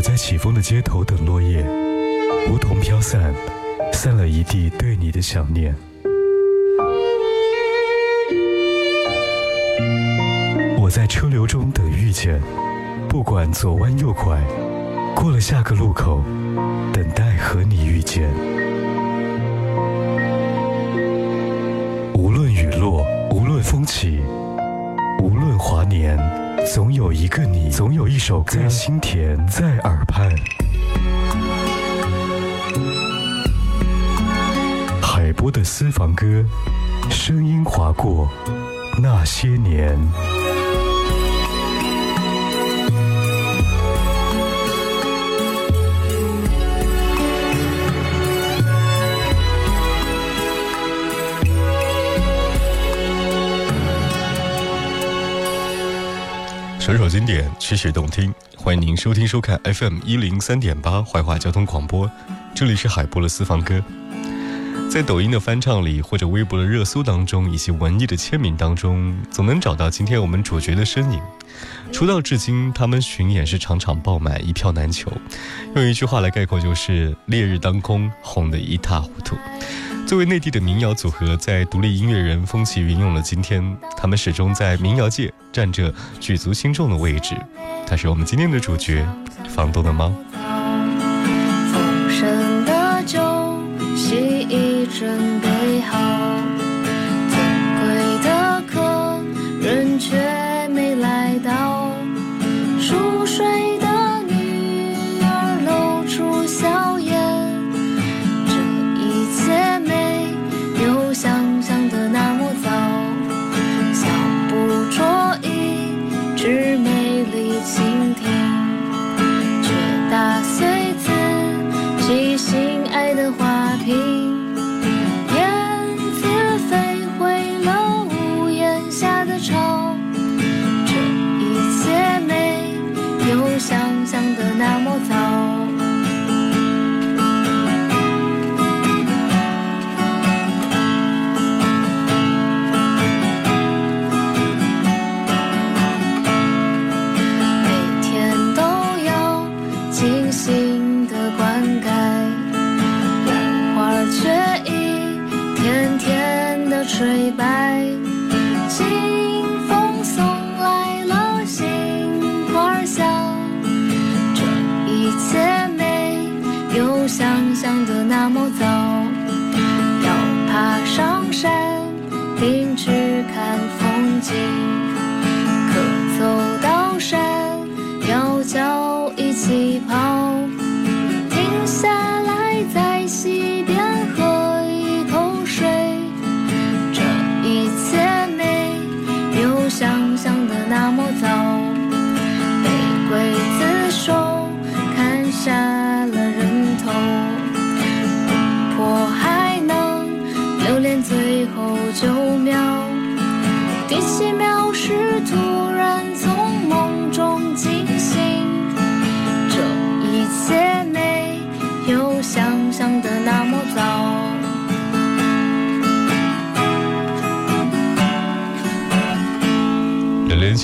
我在起风的街头等落叶，梧桐飘散，散了一地对你的想念。我在车流中等遇见，不管左弯右拐，过了下个路口，等待和你遇见。无论雨落，无论风起，无论华年，总有一个你，总有一首歌在心田，在耳畔。海波的私房歌，声音划过那些年。首首经典，曲曲动听，欢迎您收听收看 FM 一零三点八怀化交通广播，这里是海波的私房歌。在抖音的翻唱里，或者微博的热搜当中，以及文艺的签名当中，总能找到今天我们主角的身影。出道至今，他们巡演是场场爆满，一票难求。用一句话来概括，就是烈日当空，红得一塌糊涂。作为内地的民谣组合，在独立音乐人风起云涌的今天，他们始终在民谣界占着举足轻重的位置。他是我们今天的主角，房东的猫。风声的酒席已准备好，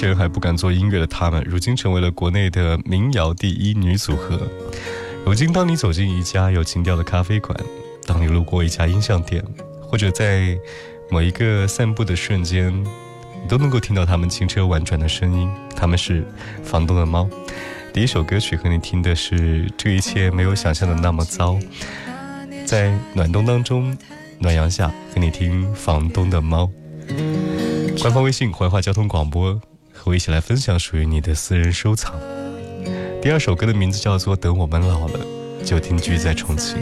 前还不敢做音乐的他们，如今成为了国内的民谣第一女组合。如今，当你走进一家有情调的咖啡馆，当你路过一家音像店，或者在某一个散步的瞬间，你都能够听到他们轻车婉转的声音。他们是房东的猫。第一首歌曲和你听的是《这一切没有想象的那么糟》。在暖冬当中，暖阳下和你听房东的猫。官方微信怀化交通广播，我一起来分享属于你的私人收藏。第二首歌的名字叫做《等我们老了就定居在重庆》。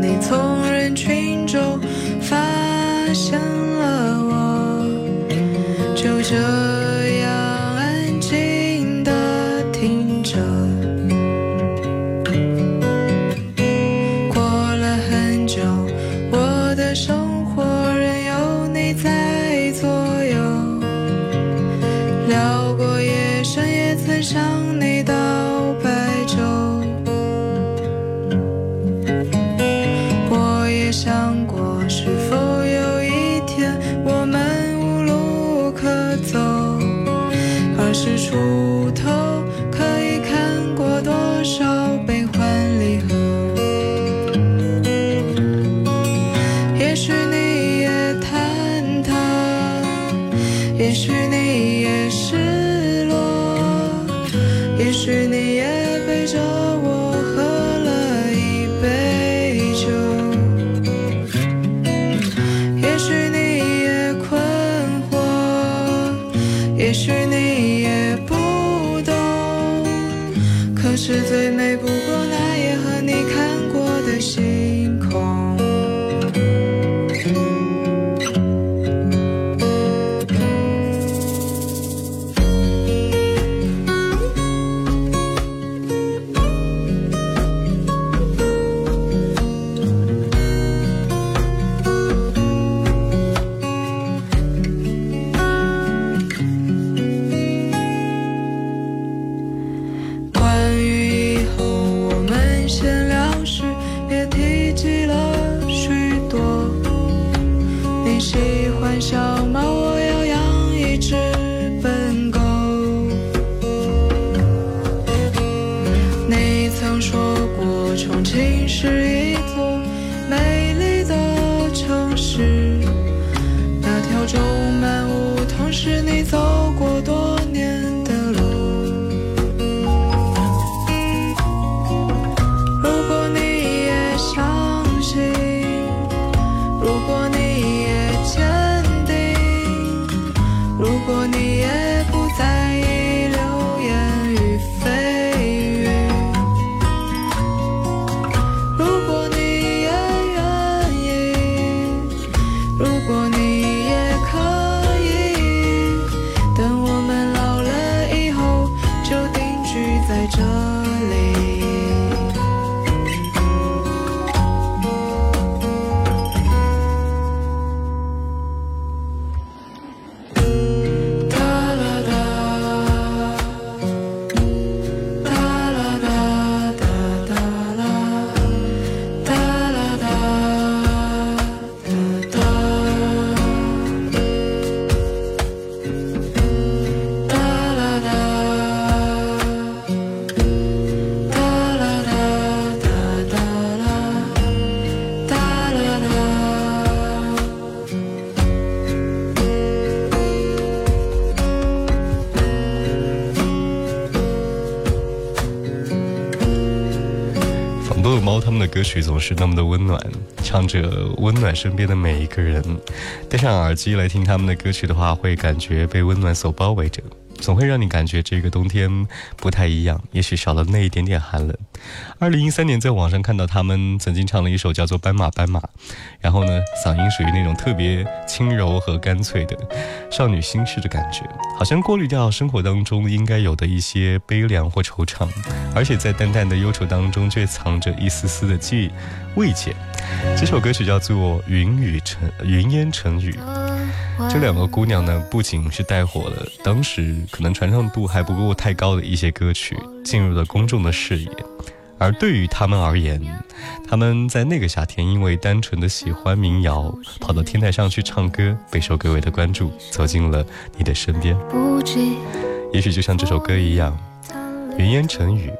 你从人群中发现了我，就这歌曲总是那么的温暖，唱着温暖身边的每一个人。戴上耳机来听他们的歌曲的话，会感觉被温暖所包围着，总会让你感觉这个冬天不太一样，也许少了那一点点寒冷。二零一三年在网上看到他们曾经唱了一首叫做《斑马斑马》，然后呢，嗓音属于那种特别轻柔和干脆的少女心事的感觉，好像过滤掉生活当中应该有的一些悲凉或惆怅，而且在淡淡的忧愁当中却藏着一丝丝的记慰藉。这首歌曲叫做《云雨成云烟成雨》。这两个姑娘呢，不仅是带火了当时可能传唱度还不够太高的一些歌曲，进入了公众的视野。而对于他们而言，他们在那个夏天因为单纯的喜欢民谣，跑到天台上去唱歌，备受各位的关注，走进了你的身边。也许就像这首歌一样，云烟成雨，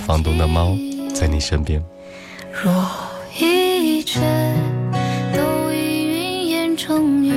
房东的猫在你身边。若一切都已云烟成雨，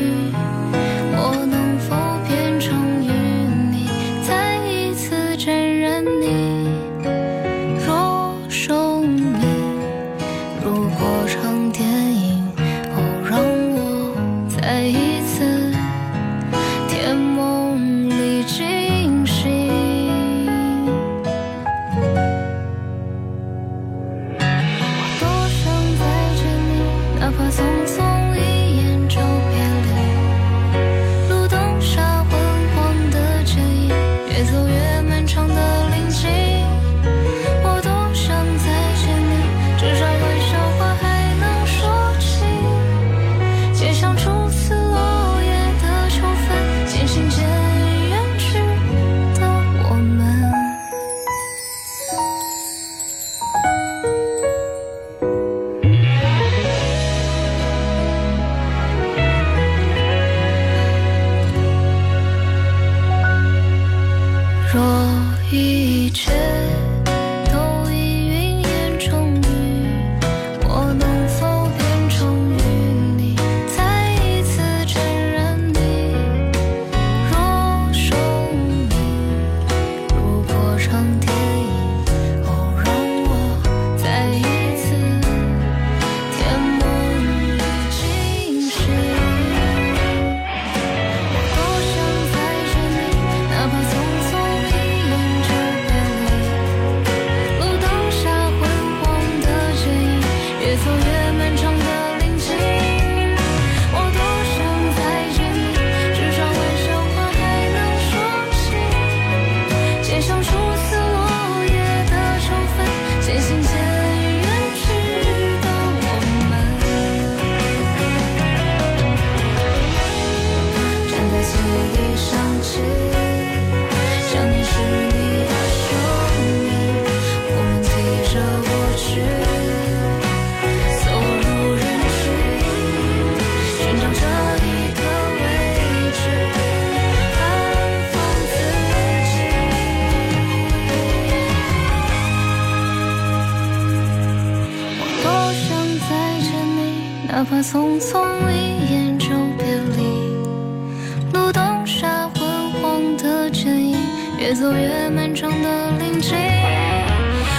越走越漫长的林径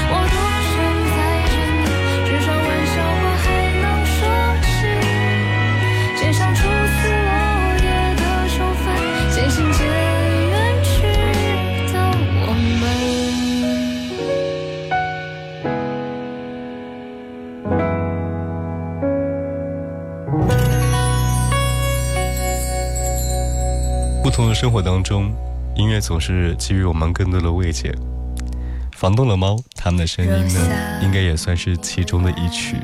我多想再见你至少玩笑话还能说起街上初次落叶的秋分渐行渐远去的我们。不同的生活当中音乐总是给予我们更多的慰藉。房东的猫，它们的声音呢，应该也算是其中的一曲。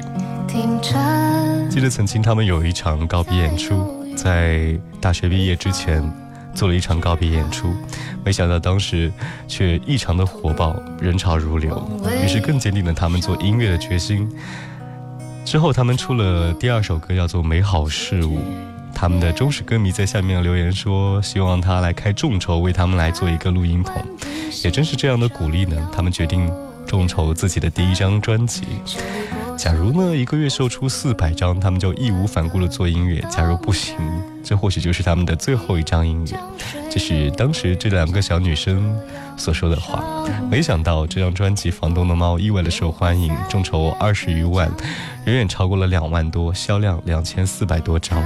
记得曾经他们有一场告别演出，在大学毕业之前做了一场告别演出，没想到当时却异常的火爆，人潮如流，于是更坚定了他们做音乐的决心。之后，他们出了第二首歌，叫做《美好事物》。他们的忠实歌迷在下面留言说，希望他来开众筹，为他们来做一个录音棚。也正是这样的鼓励呢，他们决定众筹自己的第一张专辑。假如呢一个月售出四百张，他们就义无反顾的做音乐；假如不行，这或许就是他们的最后一张音乐。这是当时这两个小女生所说的话。没想到这张专辑《房东的猫》意外的受欢迎，众筹二十余万，远远超过了两万多，销量两千四百多张。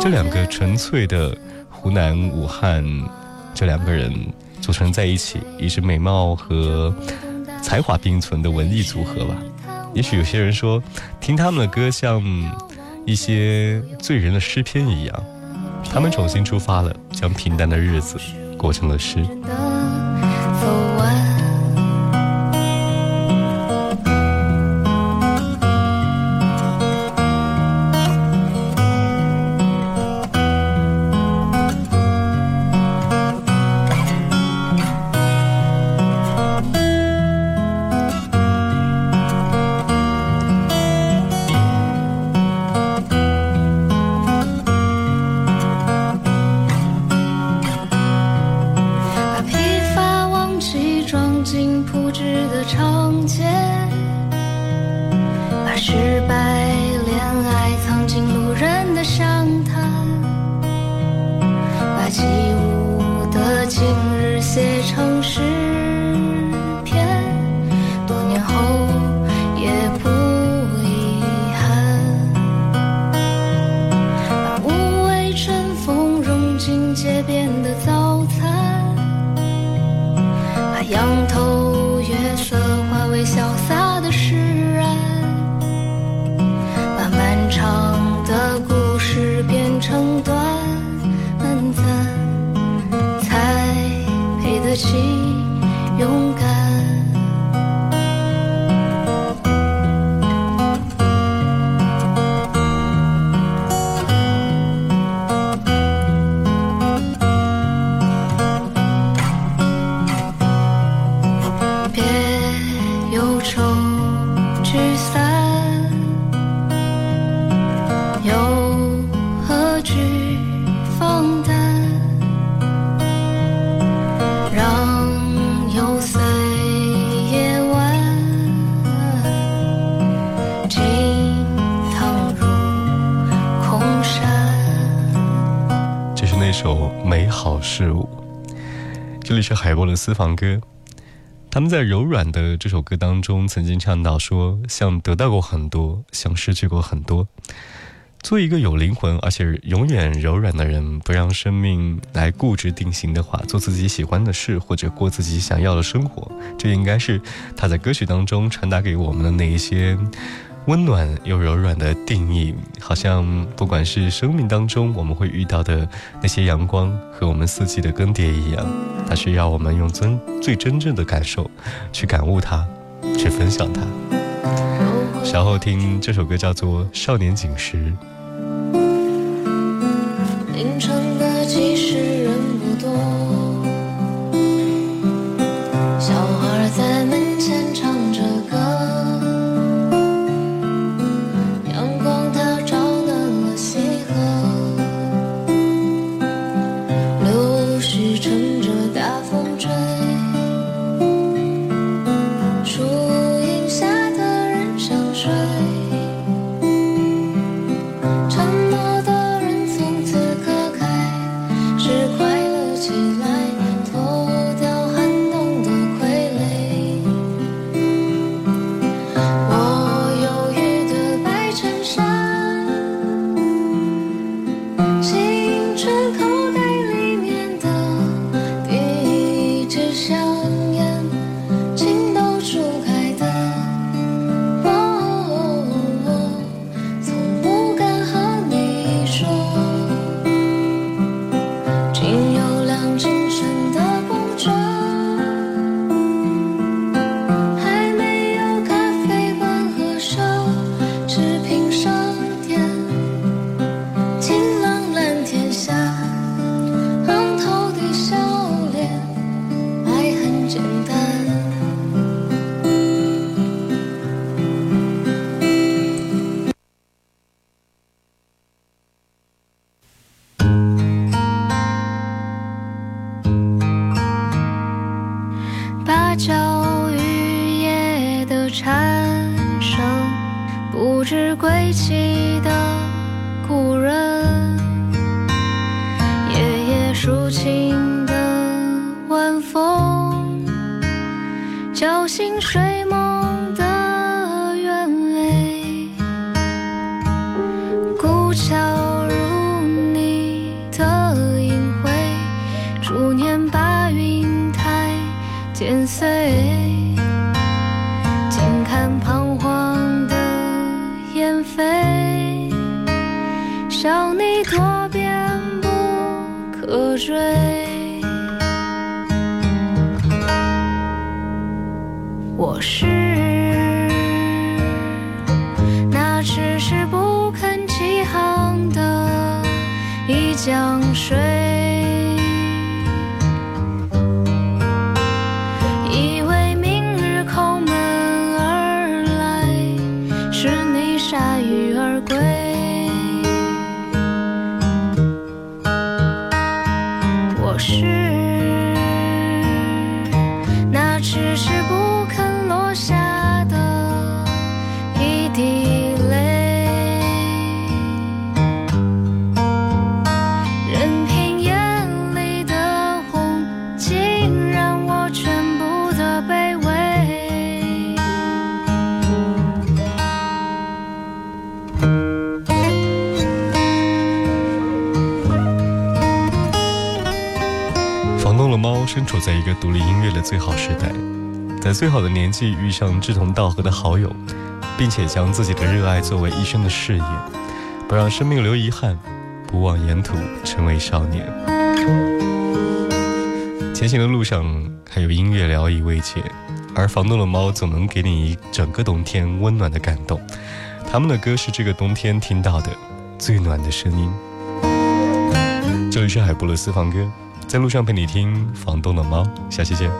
这两个纯粹的湖南武汉，这两个人组成在一起，也是美貌和才华并存的文艺组合吧。也许有些人说，听他们的歌像一些醉人的诗篇一样，他们重新出发了，将平淡的日子过成了诗。的长街，海波的私房歌。他们在柔软的这首歌当中，曾经唱到说，像得到过很多，像失去过很多。做一个有灵魂而且永远柔软的人，不让生命来固执定型的话，做自己喜欢的事，或者过自己想要的生活，这应该是他在歌曲当中传达给我们的那一些温暖又柔软的定义。好像不管是生命当中我们会遇到的那些阳光和我们四季的更迭一样，它需要我们用真最真正的感受去感悟它，去分享它。稍后听这首歌叫做《少年锦时》。凌晨的不知归期的故人，江水。身处在一个独立音乐的最好时代，在最好的年纪遇上志同道合的好友，并且将自己的热爱作为一生的事业，不让生命留遗憾，不忘沿途成为少年。前行的路上还有音乐聊以慰藉，而房东的猫总能给你一整个冬天温暖的感动。他们的歌是这个冬天听到的最暖的声音。这里是海波的私房歌，在路上陪你听房东的猫，下期见。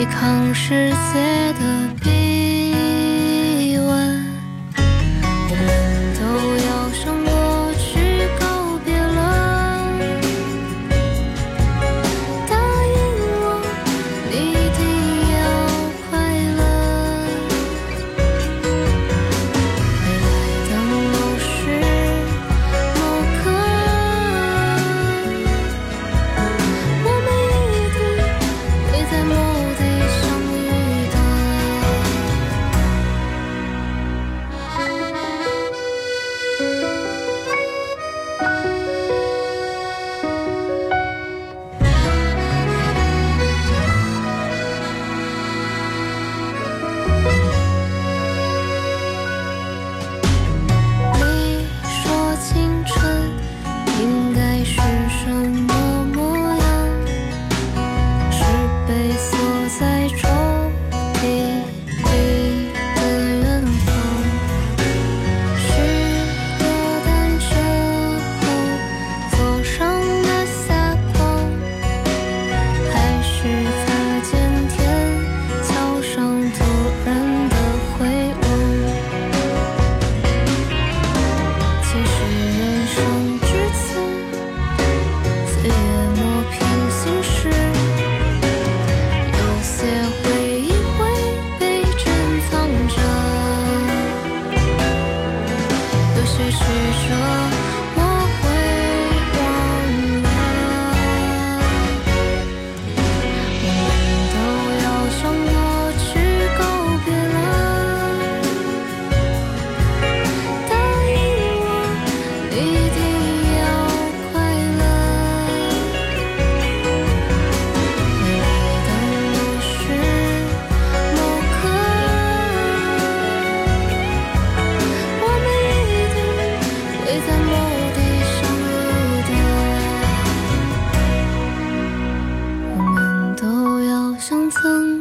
抵抗世界的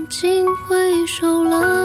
竟挥手了